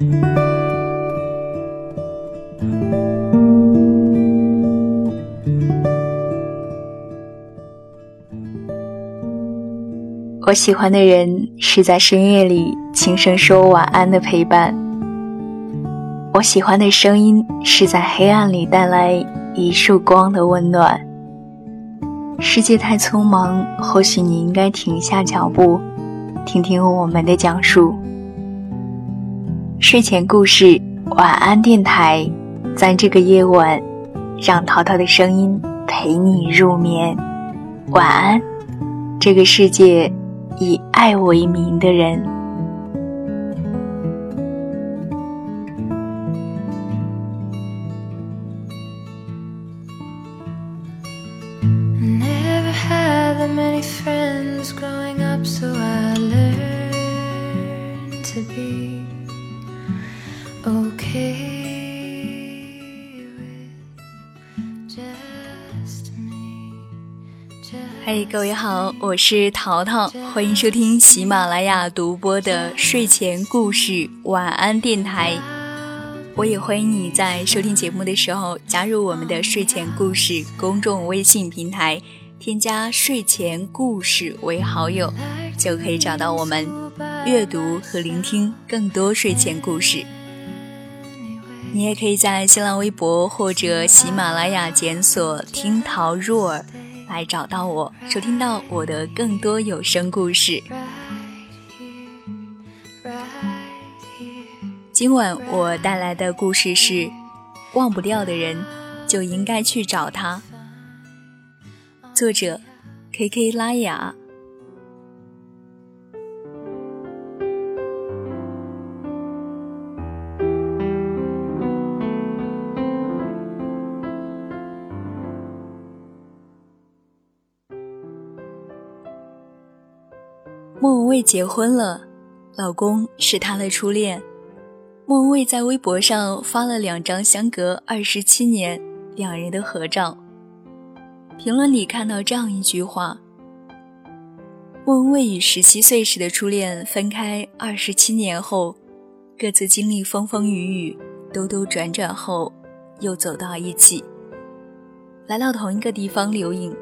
我喜欢的人是在深夜里轻声说晚安的陪伴。我喜欢的声音是在黑暗里带来一束光的温暖。世界太匆忙，或许你应该停下脚步，听听我们的讲述。睡前故事，晚安电台，在这个夜晚，让淘淘的声音陪你入眠。晚安，这个世界。以爱为名的人。各位好，我是淘淘，欢迎收听喜马拉雅独播的睡前故事晚安电台。我也欢迎你在收听节目的时候加入我们的睡前故事公众微信平台，添加睡前故事为好友，就可以找到我们，阅读和聆听更多睡前故事。你也可以在新浪微博或者喜马拉雅检索“听桃若儿”。来找到我，收听到我的更多有声故事。今晚我带来的故事是：忘不掉的人，就应该去找他。作者：K K 拉雅。蔚结婚了，老公是她的初恋。莫文蔚在微博上发了两张相隔二十七年两人的合照，评论里看到这样一句话：莫文蔚与十七岁时的初恋分开二十七年后，各自经历风风雨雨、兜兜转转后，又走到一起，来到同一个地方留影。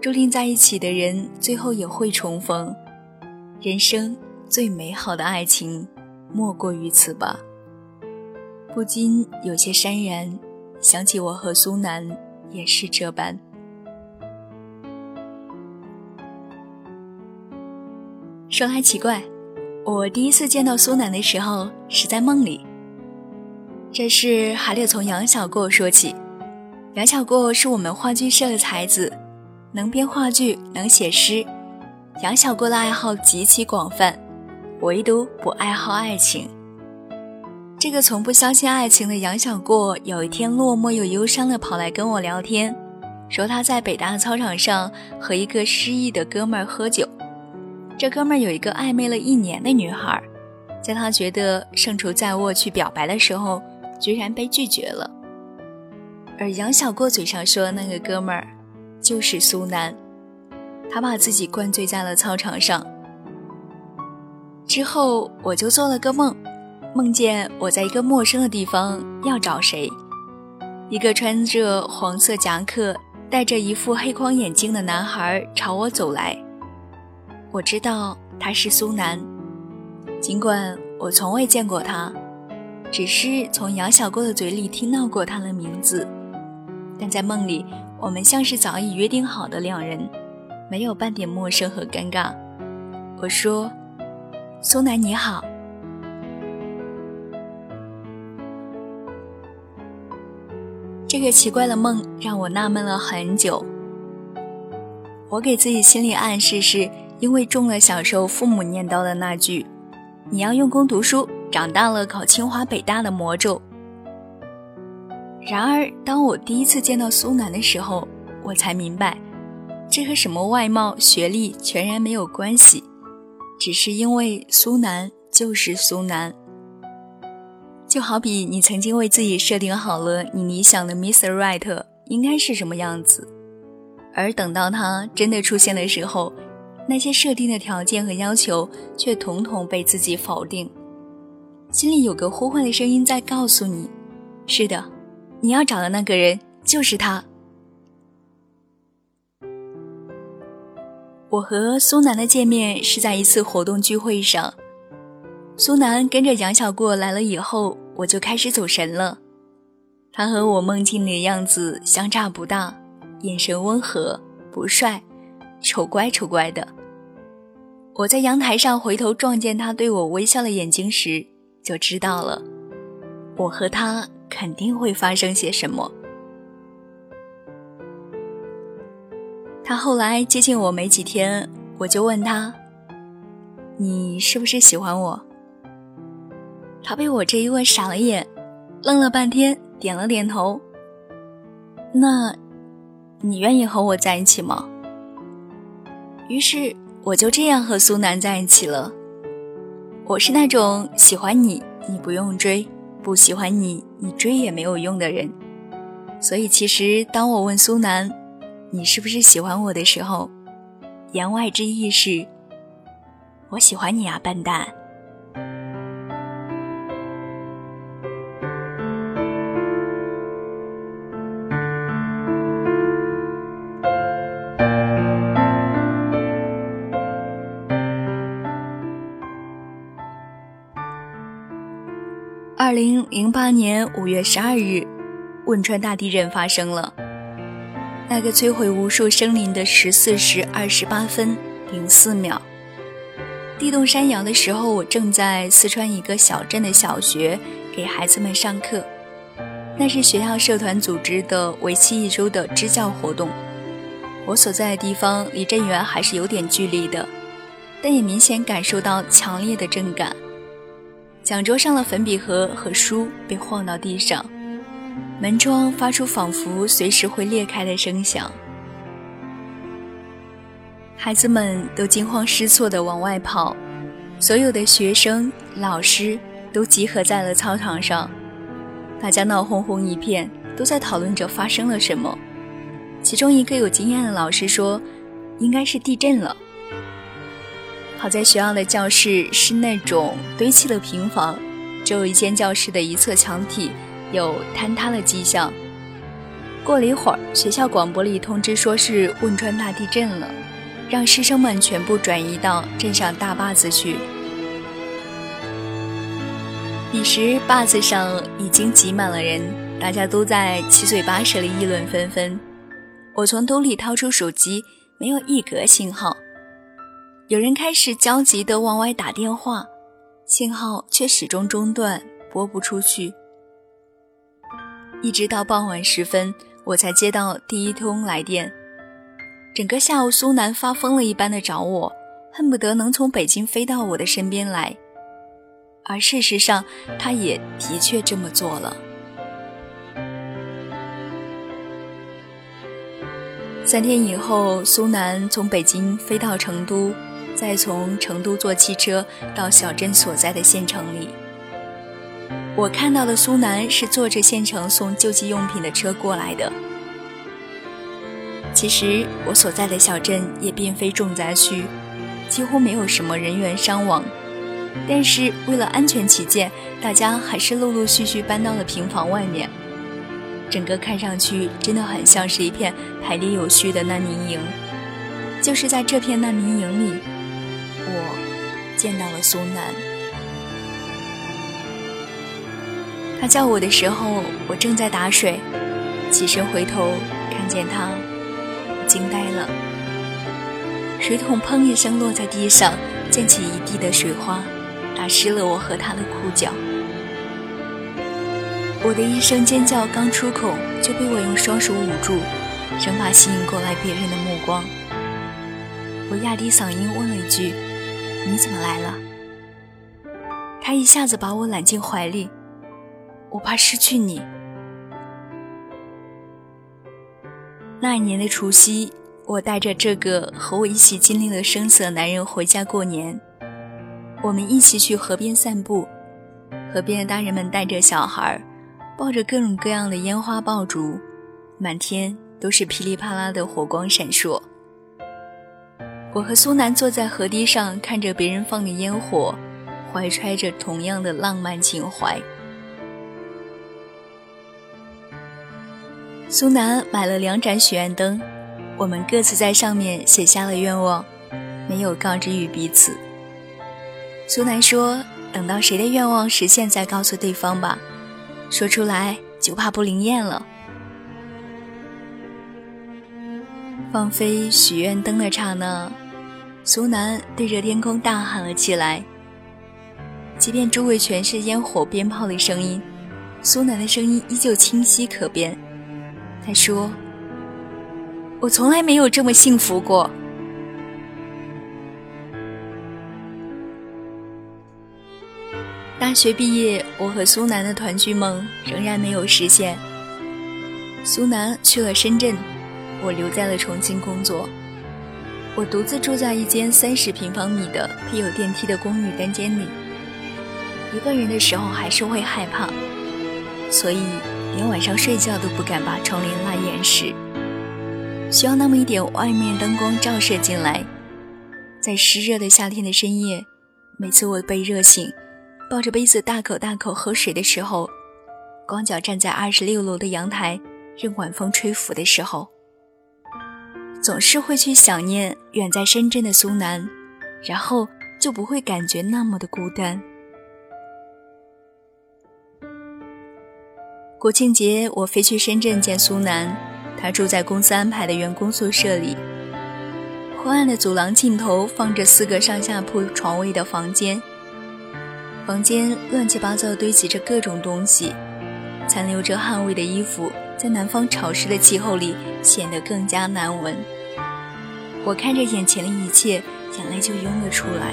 注定在一起的人，最后也会重逢。人生最美好的爱情，莫过于此吧。不禁有些潸然，想起我和苏南也是这般。说来奇怪，我第一次见到苏南的时候是在梦里。这事还得从杨小过说起。杨小过是我们话剧社的才子。能编话剧，能写诗，杨小过的爱好极其广泛，唯独不爱好爱情。这个从不相信爱情的杨小过，有一天落寞又忧伤的跑来跟我聊天，说他在北大操场上和一个失意的哥们儿喝酒，这哥们儿有一个暧昧了一年的女孩，在他觉得胜出在握去表白的时候，居然被拒绝了。而杨小过嘴上说的那个哥们儿。就是苏南，他把自己灌醉在了操场上。之后我就做了个梦，梦见我在一个陌生的地方要找谁，一个穿着黄色夹克、戴着一副黑框眼镜的男孩朝我走来。我知道他是苏南，尽管我从未见过他，只是从杨小过的嘴里听到过他的名字，但在梦里。我们像是早已约定好的两人，没有半点陌生和尴尬。我说：“苏南你好。”这个奇怪的梦让我纳闷了很久。我给自己心理暗示是因为中了小时候父母念叨的那句：“你要用功读书，长大了考清华北大的魔咒。”然而，当我第一次见到苏南的时候，我才明白，这和什么外貌、学历全然没有关系，只是因为苏南就是苏南。就好比你曾经为自己设定好了你理想的 Mr. Right 应该是什么样子，而等到他真的出现的时候，那些设定的条件和要求却统统被自己否定。心里有个呼唤的声音在告诉你：是的，你要找的那个人就是他。我和苏南的见面是在一次活动聚会上，苏南跟着杨小过来了以后，我就开始走神了。他和我梦境里的样子相差不大，眼神温和，不帅，丑乖丑乖的。我在阳台上回头撞见他对我微笑的眼睛时，就知道了，我和他肯定会发生些什么。他后来接近我没几天，我就问他：“你是不是喜欢我？”他被我这一问傻了眼，愣了半天。点了点头。那，你愿意和我在一起吗？于是我就这样和苏南在一起了。我是那种喜欢你，你不用追；不喜欢你，你追也没有用的人。所以其实当我问苏南，你是不是喜欢我的时候，言外之意是，我喜欢你啊，笨蛋。二零零八年五月十二日，汶川大地震发生了。那个摧毁无数生灵的十四时二十八分零四秒，地动山摇的时候，我正在四川一个小镇的小学给孩子们上课。那是学校社团组织的为期一周的支教活动。我所在的地方离震源还是有点距离的，但也明显感受到强烈的震感。讲桌上的粉笔盒和书被晃到地上，门窗发出仿佛随时会裂开的声响。孩子们都惊慌失措地往外跑，所有的学生、老师都集合在了操场上，大家闹哄哄一片，都在讨论着发生了什么。其中一个有经验的老师说：“应该是地震了。”好在学校的教室是那种堆砌的平房，只有一间教室的一侧墙体有坍塌的迹象。过了一会儿，学校广播里通知说是汶川大地震了，让师生们全部转移到镇上大坝子去。彼时坝子上已经挤满了人，大家都在七嘴八舌里议论纷纷。我从兜里掏出手机，没有一格信号。有人开始焦急地往外打电话，信号却始终中断，拨不出去。一直到傍晚时分，我才接到第一通来电。整个下午，苏南发疯了一般的找我，恨不得能从北京飞到我的身边来。而事实上，他也的确这么做了。三天以后，苏南从北京飞到成都。再从成都坐汽车到小镇所在的县城里，我看到的苏南是坐着县城送救济用品的车过来的。其实我所在的小镇也并非重灾区，几乎没有什么人员伤亡，但是为了安全起见，大家还是陆陆续续搬到了平房外面。整个看上去真的很像是一片排列有序的难民营，就是在这片难民营里。我见到了苏南，他叫我的时候，我正在打水，起身回头，看见他，惊呆了。水桶砰一声落在地上，溅起一地的水花，打湿了我和他的裤脚。我的一声尖叫刚出口，就被我用双手捂住，生怕吸引过来别人的目光。我压低嗓音问了一句。你怎么来了？他一下子把我揽进怀里，我怕失去你。那一年的除夕，我带着这个和我一起经历了生死的男人回家过年。我们一起去河边散步，河边的大人们带着小孩，抱着各种各样的烟花爆竹，满天都是噼里啪啦的火光闪烁。我和苏南坐在河堤上，看着别人放的烟火，怀揣着同样的浪漫情怀。苏南买了两盏许愿灯，我们各自在上面写下了愿望，没有告知于彼此。苏南说：“等到谁的愿望实现再告诉对方吧，说出来就怕不灵验了。”放飞许愿灯的刹那，苏南对着天空大喊了起来。即便周围全是烟火、鞭炮的声音，苏南的声音依旧清晰可辨。他说：“我从来没有这么幸福过。”大学毕业，我和苏南的团聚梦仍然没有实现。苏南去了深圳，我留在了重庆工作。我独自住在一间三十平方米的配有电梯的公寓单间里。一个人的时候还是会害怕，所以。连晚上睡觉都不敢把窗帘拉严实，需要那么一点外面灯光照射进来。在湿热的夏天的深夜，每次我被热醒，抱着杯子大口大口喝水的时候，光脚站在二十六楼的阳台，任晚风吹拂的时候，总是会去想念远在深圳的苏南，然后就不会感觉那么的孤单。国庆节，我飞去深圳见苏南，他住在公司安排的员工宿舍里。昏暗的走廊尽头放着四个上下铺床位的房间，房间乱七八糟堆积着各种东西，残留着汗味的衣服在南方潮湿的气候里显得更加难闻。我看着眼前的一切，眼泪就涌了出来。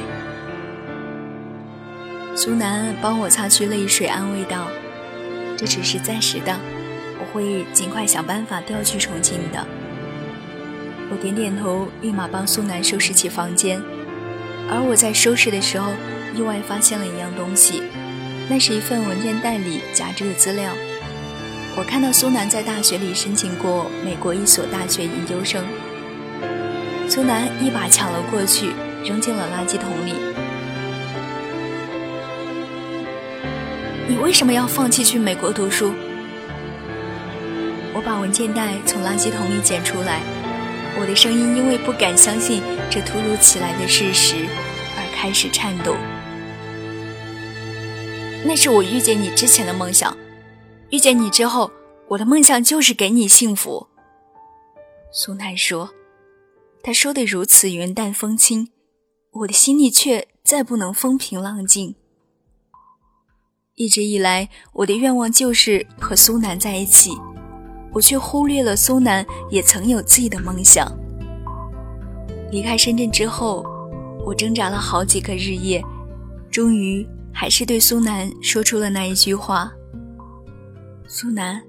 苏南帮我擦去泪水，安慰道。这只是暂时的，我会尽快想办法调去重庆的。我点点头，立马帮苏南收拾起房间。而我在收拾的时候，意外发现了一样东西，那是一份文件袋里夹着的资料。我看到苏南在大学里申请过美国一所大学研究生。苏南一把抢了过去，扔进了垃圾桶里。为什么要放弃去美国读书？我把文件袋从垃圾桶里捡出来，我的声音因为不敢相信这突如其来的事实而开始颤抖。那是我遇见你之前的梦想，遇见你之后，我的梦想就是给你幸福。苏南说，他说的如此云淡风轻，我的心里却再不能风平浪静。一直以来，我的愿望就是和苏南在一起，我却忽略了苏南也曾有自己的梦想。离开深圳之后，我挣扎了好几个日夜，终于还是对苏南说出了那一句话：“苏南，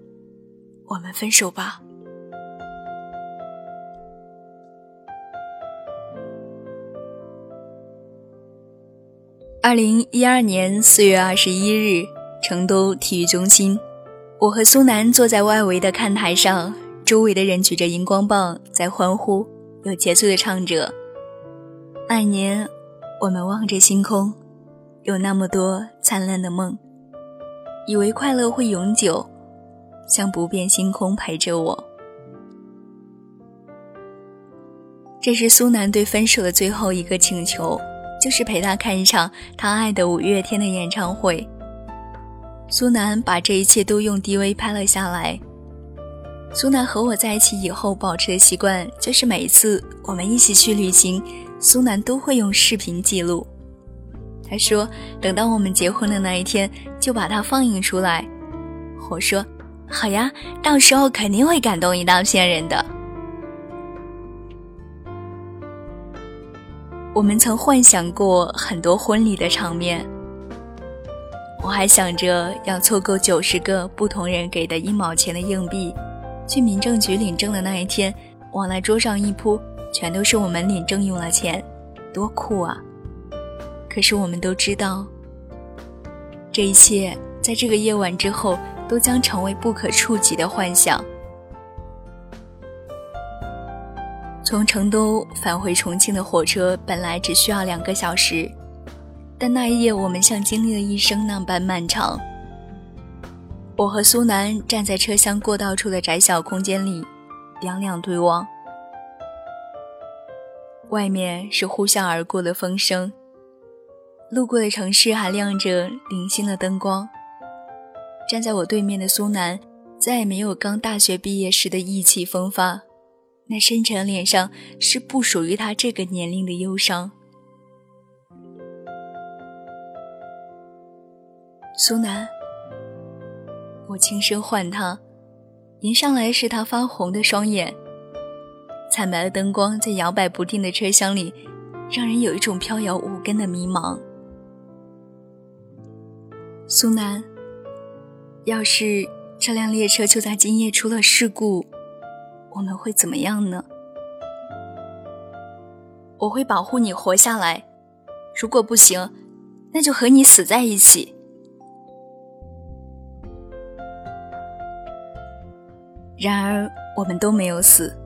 我们分手吧。”二零一二年四月二十一日，成都体育中心，我和苏南坐在外围的看台上，周围的人举着荧光棒在欢呼，有节奏的唱着。那年，我们望着星空，有那么多灿烂的梦，以为快乐会永久，像不变星空陪着我。这是苏南对分手的最后一个请求。就是陪他看一场他爱的五月天的演唱会。苏南把这一切都用 DV 拍了下来。苏南和我在一起以后保持的习惯，就是每一次我们一起去旅行，苏南都会用视频记录。他说，等到我们结婚的那一天，就把它放映出来。我说，好呀，到时候肯定会感动一大片人的。我们曾幻想过很多婚礼的场面，我还想着要凑够九十个不同人给的一毛钱的硬币，去民政局领证的那一天，往那桌上一铺，全都是我们领证用了钱，多酷啊！可是我们都知道，这一切在这个夜晚之后都将成为不可触及的幻想。从成都返回重庆的火车本来只需要两个小时，但那一夜，我们像经历了一生那般漫长。我和苏南站在车厢过道处的窄小空间里，两两对望。外面是呼啸而过的风声，路过的城市还亮着零星的灯光。站在我对面的苏南，再也没有刚大学毕业时的意气风发，那深沉脸上是不属于他这个年龄的忧伤。苏南，我轻声唤他，迎上来是他发红的双眼。惨白的灯光在摇摆不定的车厢里，让人有一种飘摇无根的迷茫。苏南，要是这辆列车就在今夜出了事故，我们会怎么样呢？我会保护你活下来，如果不行，那就和你死在一起。然而，我们都没有死，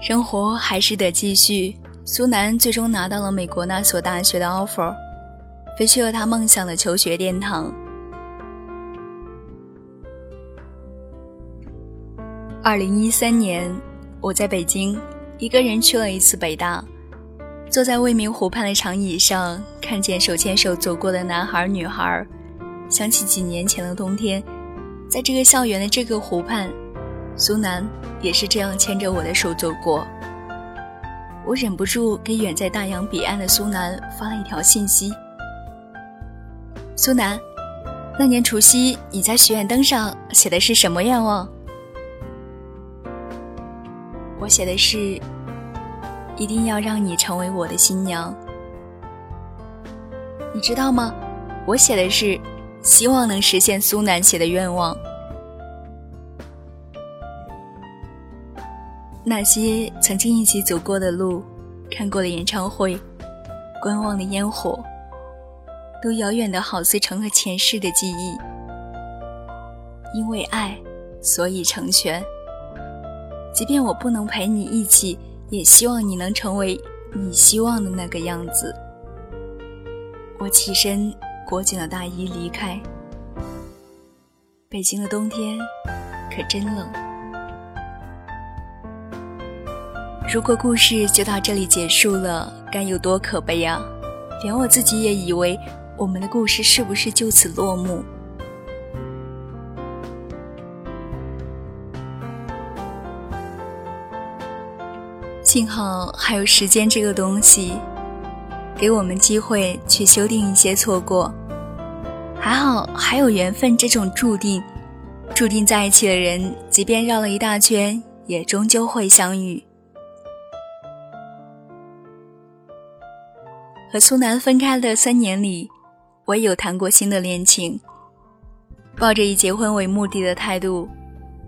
生活还是得继续。苏南最终拿到了美国那所大学的 offer，飞去了他梦想的求学殿堂。二零一三年，我在北京一个人去了一次北大，坐在未名湖畔的长椅上，看见手牵手走过的男孩女孩，想起几年前的冬天，在这个校园的这个湖畔。苏南也是这样牵着我的手走过，我忍不住给远在大洋彼岸的苏南发了一条信息：“苏南，那年除夕你在许愿灯上写的是什么愿望？”我写的是：“一定要让你成为我的新娘。”你知道吗？我写的是希望能实现苏南写的愿望。那些曾经一起走过的路，看过的演唱会，观望的烟火，都遥远的好似成了前世的记忆。因为爱，所以成全。即便我不能陪你一起，也希望你能成为你希望的那个样子。我起身裹紧了大衣离开。北京的冬天可真冷。如果故事就到这里结束了，该有多可悲啊！连我自己也以为我们的故事是不是就此落幕？幸好还有时间这个东西，给我们机会去修订一些错过。还好还有缘分这种注定，注定在一起的人，即便绕了一大圈，也终究会相遇。和苏南分开的三年里，我也有谈过新的恋情，抱着以结婚为目的的态度。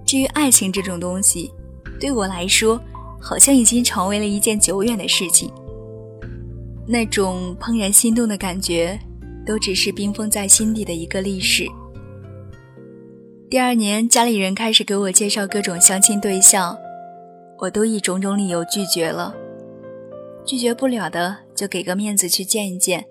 至于爱情这种东西，对我来说，好像已经成为了一件久远的事情。那种怦然心动的感觉，都只是冰封在心底的一个历史。第二年，家里人开始给我介绍各种相亲对象，我都以种种理由拒绝了。拒绝不了的，就给个面子去见一见。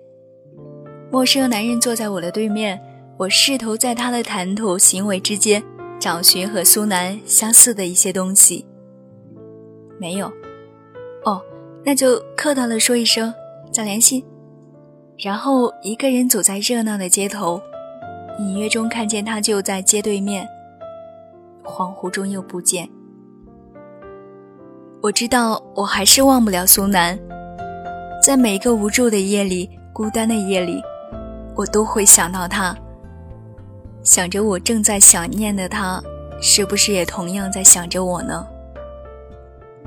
陌生男人坐在我的对面，我试图在他的谈吐、行为之间找寻和苏南相似的一些东西。没有。哦，那就客套的说一声再联系。然后一个人走在热闹的街头，隐约中看见他就在街对面，恍惚中又不见。我知道，我还是忘不了苏南。在每一个无助的夜里、孤单的夜里，我都会想到他，想着我正在想念的他，是不是也同样在想着我呢？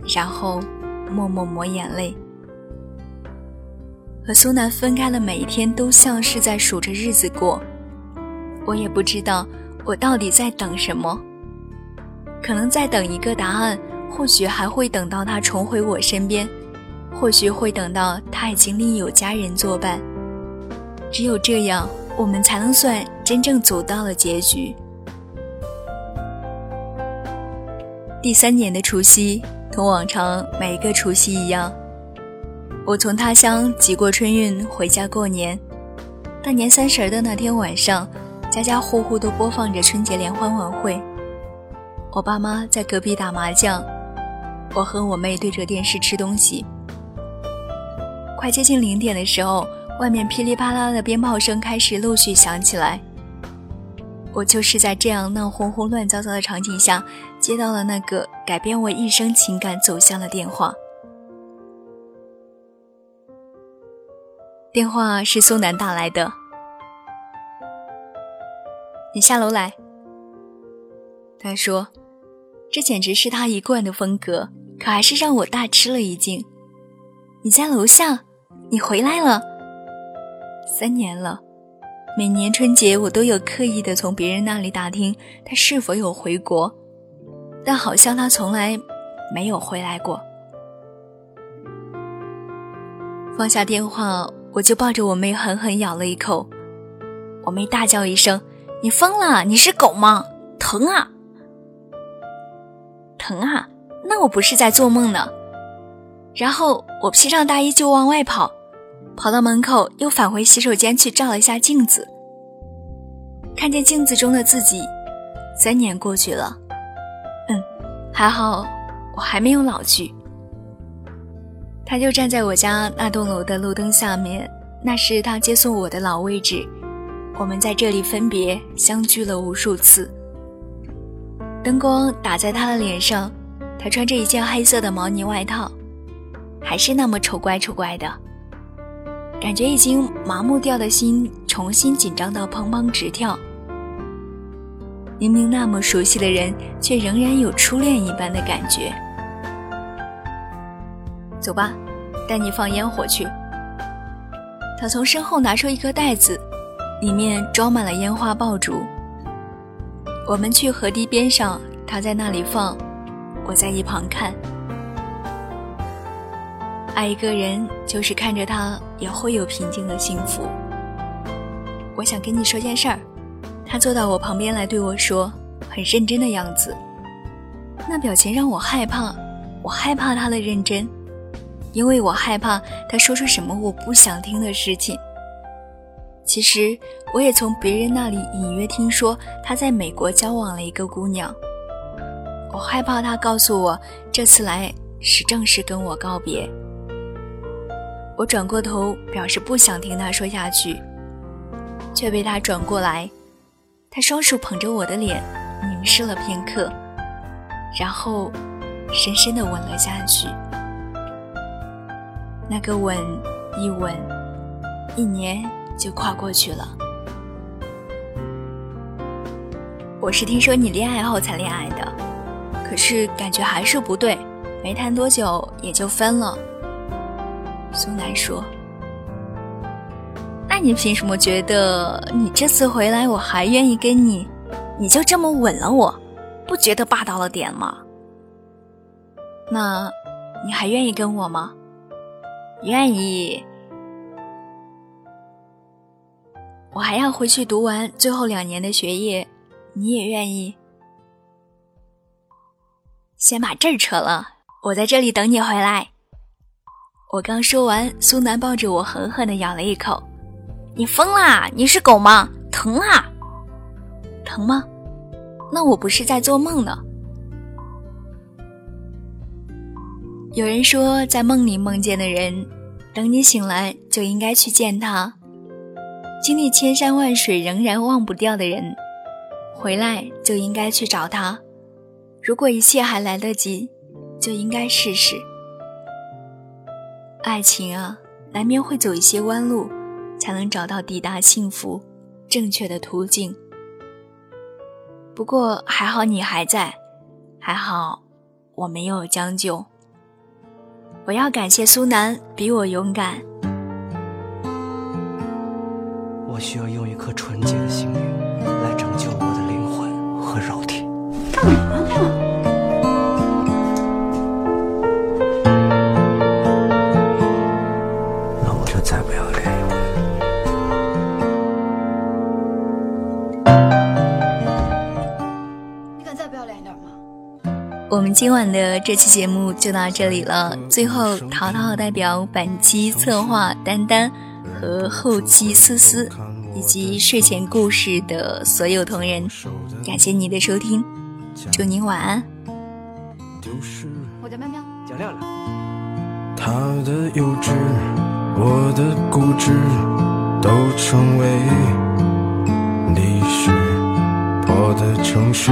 然后默默抹眼泪。和苏南分开的每一天，都像是在数着日子过。我也不知道我到底在等什么，可能在等一个答案。或许还会等到他重回我身边，或许会等到他已经另有家人作伴。只有这样，我们才能算真正走到了结局。第三年的除夕，同往常每一个除夕一样，我从他乡挤过春运回家过年。大年三十的那天晚上，家家户户都播放着春节联欢晚会。我爸妈在隔壁打麻将，我和我妹对着电视吃东西。快接近零点的时候，外面噼里啪啦的鞭炮声开始陆续响起来。我就是在这样闹哄哄、乱糟糟的场景下，接到了那个改变我一生情感走向的电话。电话是苏南打来的，你下楼来。他说。这简直是他一贯的风格，可还是让我大吃了一惊。你在楼下，你回来了。三年了，每年春节我都有刻意的从别人那里打听他是否有回国，但好像他从来没有回来过。放下电话，我就抱着我妹狠狠咬了一口。我妹大叫一声：“你疯了？你是狗吗？疼啊！”疼啊！那我不是在做梦呢。然后我披上大衣就往外跑，跑到门口又返回洗手间去照了一下镜子，看见镜子中的自己。三年过去了，还好我还没有老去。他就站在我家那栋楼的路灯下面，那是他接送我的老位置。我们在这里分别相聚了无数次。灯光打在他的脸上，他穿着一件黑色的毛呢外套，还是那么丑怪丑怪的，感觉已经麻木掉的心重新紧张到砰砰直跳。明明那么熟悉的人，却仍然有初恋一般的感觉。走吧，带你放烟火去。他从身后拿出一个袋子，里面装满了烟花爆竹。我们去河堤边上，他在那里放，我在一旁看。爱一个人，就是看着他也会有平静的幸福。我想跟你说件事儿。他坐到我旁边来对我说，很认真的样子，那表情让我害怕。我害怕他的认真，因为我害怕他说出什么我不想听的事情。其实我也从别人那里隐约听说他在美国交往了一个姑娘。我害怕他告诉我这次来是正式跟我告别。我转过头表示不想听他说下去，却被他转过来，他双手捧着我的脸凝视了片刻，然后深深的吻了下去。那个吻，一吻，一年。就跨过去了。我是听说你恋爱后才恋爱的，可是感觉还是不对，没谈多久也就分了。苏南说：“你凭什么觉得你这次回来我还愿意跟你？你就这么吻了我，不觉得霸道了点吗？那，你还愿意跟我吗？愿意。”我还要回去读完最后两年的学业，你也愿意？先把这儿扯了，我在这里等你回来。我刚说完，苏南抱着我狠狠的咬了一口。你疯啦？你是狗吗？疼啊！疼吗？那我不是在做梦呢。有人说，在梦里梦见的人，等你醒来就应该去见他。经历千山万水仍然忘不掉的人，回来就应该去找他。如果一切还来得及，就应该试试。爱情啊，难免会走一些弯路，才能找到抵达幸福正确的途径。不过还好你还在，还好我没有将就。我要感谢苏南比我勇敢。我需要用一颗纯洁的心灵来拯救我的灵魂和肉体。今晚的这期节目就到这里了。最后，淘淘代表本期策划丹丹。和后期思思以及睡前故事的所有同仁，感谢你的收听，祝您晚安。我叫喵喵，叫亮亮。他的幼稚，我的固执，都成为历史。破的城市，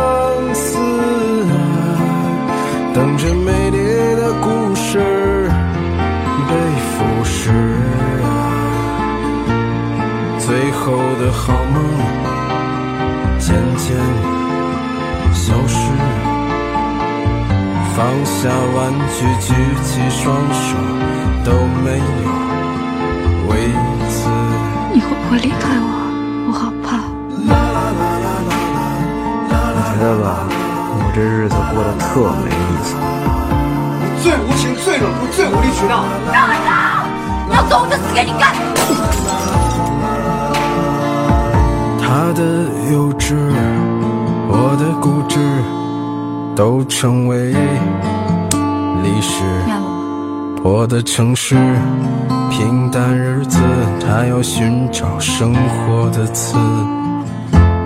下玩具，举起双手都没有为此。你会不会离开我？我好怕。我觉得吧，我这日子过得特没意思。最无情、最冷酷、最无理取闹。让开手！你要走，我就死给你看。他的幼稚，我的固执，都成为历史。我的城市，平淡日子，他要寻找生活的刺。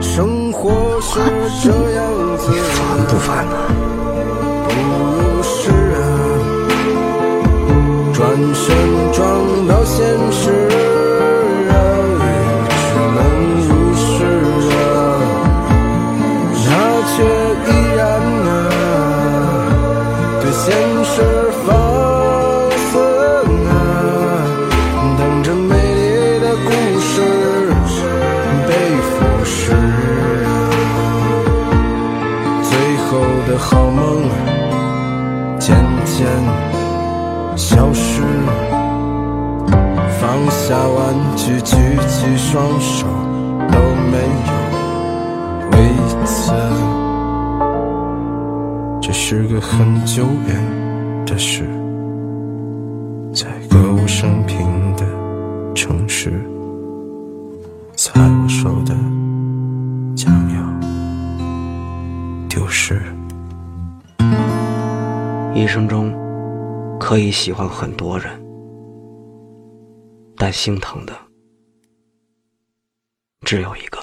生活是这样子，烦不烦呢？不是啊，转身撞到现实喜欢很多人，但心疼的只有一个。